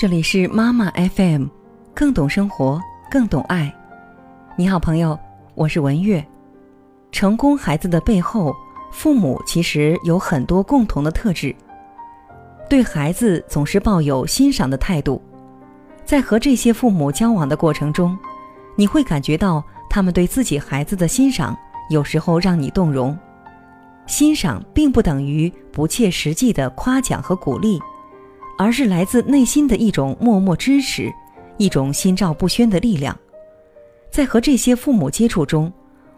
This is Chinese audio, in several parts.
这里是妈妈 FM，更懂生活，更懂爱。你好，朋友，我是文月。成功孩子的背后，父母其实有很多共同的特质。对孩子总是抱有欣赏的态度，在和这些父母交往的过程中，你会感觉到他们对自己孩子的欣赏，有时候让你动容。欣赏并不等于不切实际的夸奖和鼓励。而是来自内心的一种默默支持，一种心照不宣的力量。在和这些父母接触中，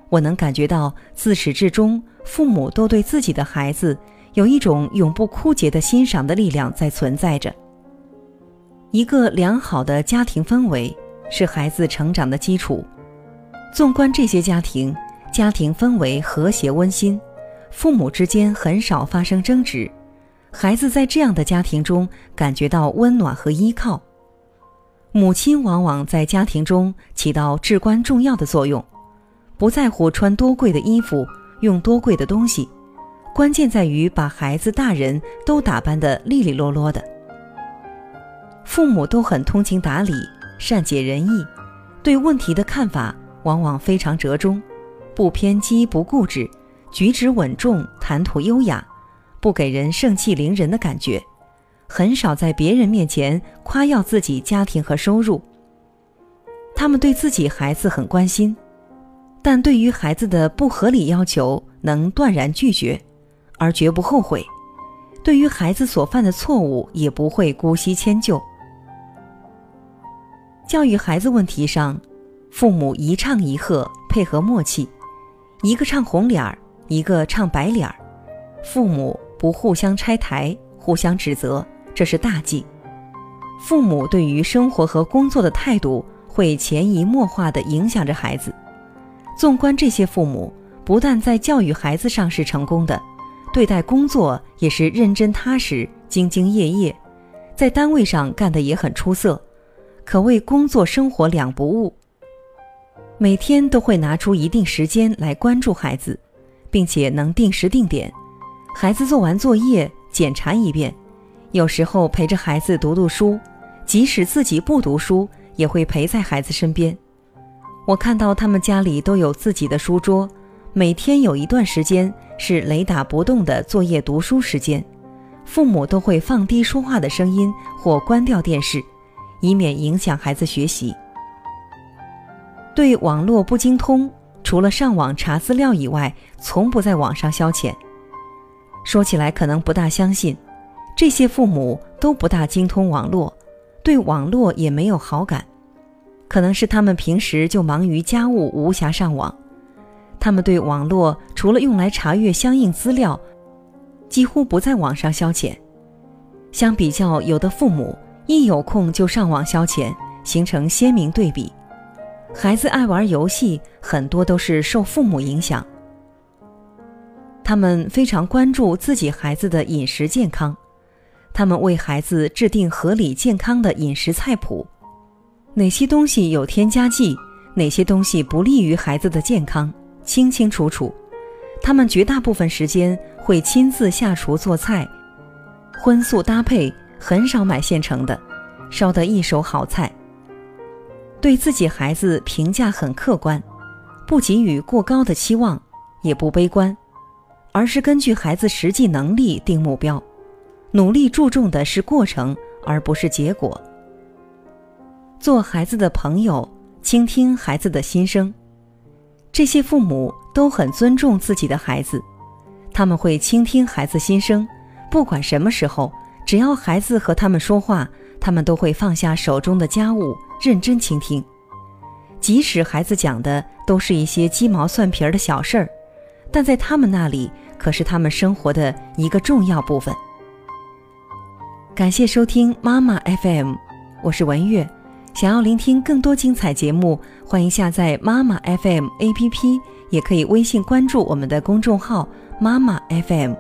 我能感觉到自始至终，父母都对自己的孩子有一种永不枯竭的欣赏的力量在存在着。一个良好的家庭氛围是孩子成长的基础。纵观这些家庭，家庭氛围和谐温馨，父母之间很少发生争执。孩子在这样的家庭中感觉到温暖和依靠，母亲往往在家庭中起到至关重要的作用，不在乎穿多贵的衣服，用多贵的东西，关键在于把孩子、大人都打扮得利利落落的。父母都很通情达理、善解人意，对问题的看法往往非常折中，不偏激、不固执，举止稳重，谈吐优雅。不给人盛气凌人的感觉，很少在别人面前夸耀自己家庭和收入。他们对自己孩子很关心，但对于孩子的不合理要求能断然拒绝，而绝不后悔；对于孩子所犯的错误也不会姑息迁就。教育孩子问题上，父母一唱一和，配合默契，一个唱红脸儿，一个唱白脸儿，父母。不互相拆台、互相指责，这是大忌。父母对于生活和工作的态度会潜移默化地影响着孩子。纵观这些父母，不但在教育孩子上是成功的，对待工作也是认真踏实、兢兢业业，在单位上干得也很出色，可谓工作生活两不误。每天都会拿出一定时间来关注孩子，并且能定时定点。孩子做完作业，检查一遍，有时候陪着孩子读读书，即使自己不读书，也会陪在孩子身边。我看到他们家里都有自己的书桌，每天有一段时间是雷打不动的作业读书时间，父母都会放低说话的声音或关掉电视，以免影响孩子学习。对网络不精通，除了上网查资料以外，从不在网上消遣。说起来可能不大相信，这些父母都不大精通网络，对网络也没有好感，可能是他们平时就忙于家务，无暇上网。他们对网络除了用来查阅相应资料，几乎不在网上消遣。相比较，有的父母一有空就上网消遣，形成鲜明对比。孩子爱玩游戏，很多都是受父母影响。他们非常关注自己孩子的饮食健康，他们为孩子制定合理健康的饮食菜谱，哪些东西有添加剂，哪些东西不利于孩子的健康，清清楚楚。他们绝大部分时间会亲自下厨做菜，荤素搭配，很少买现成的，烧得一手好菜。对自己孩子评价很客观，不给予过高的期望，也不悲观。而是根据孩子实际能力定目标，努力注重的是过程，而不是结果。做孩子的朋友，倾听孩子的心声。这些父母都很尊重自己的孩子，他们会倾听孩子心声，不管什么时候，只要孩子和他们说话，他们都会放下手中的家务，认真倾听。即使孩子讲的都是一些鸡毛蒜皮儿的小事儿。但在他们那里，可是他们生活的一个重要部分。感谢收听妈妈 FM，我是文月。想要聆听更多精彩节目，欢迎下载妈妈 FM APP，也可以微信关注我们的公众号妈妈 FM。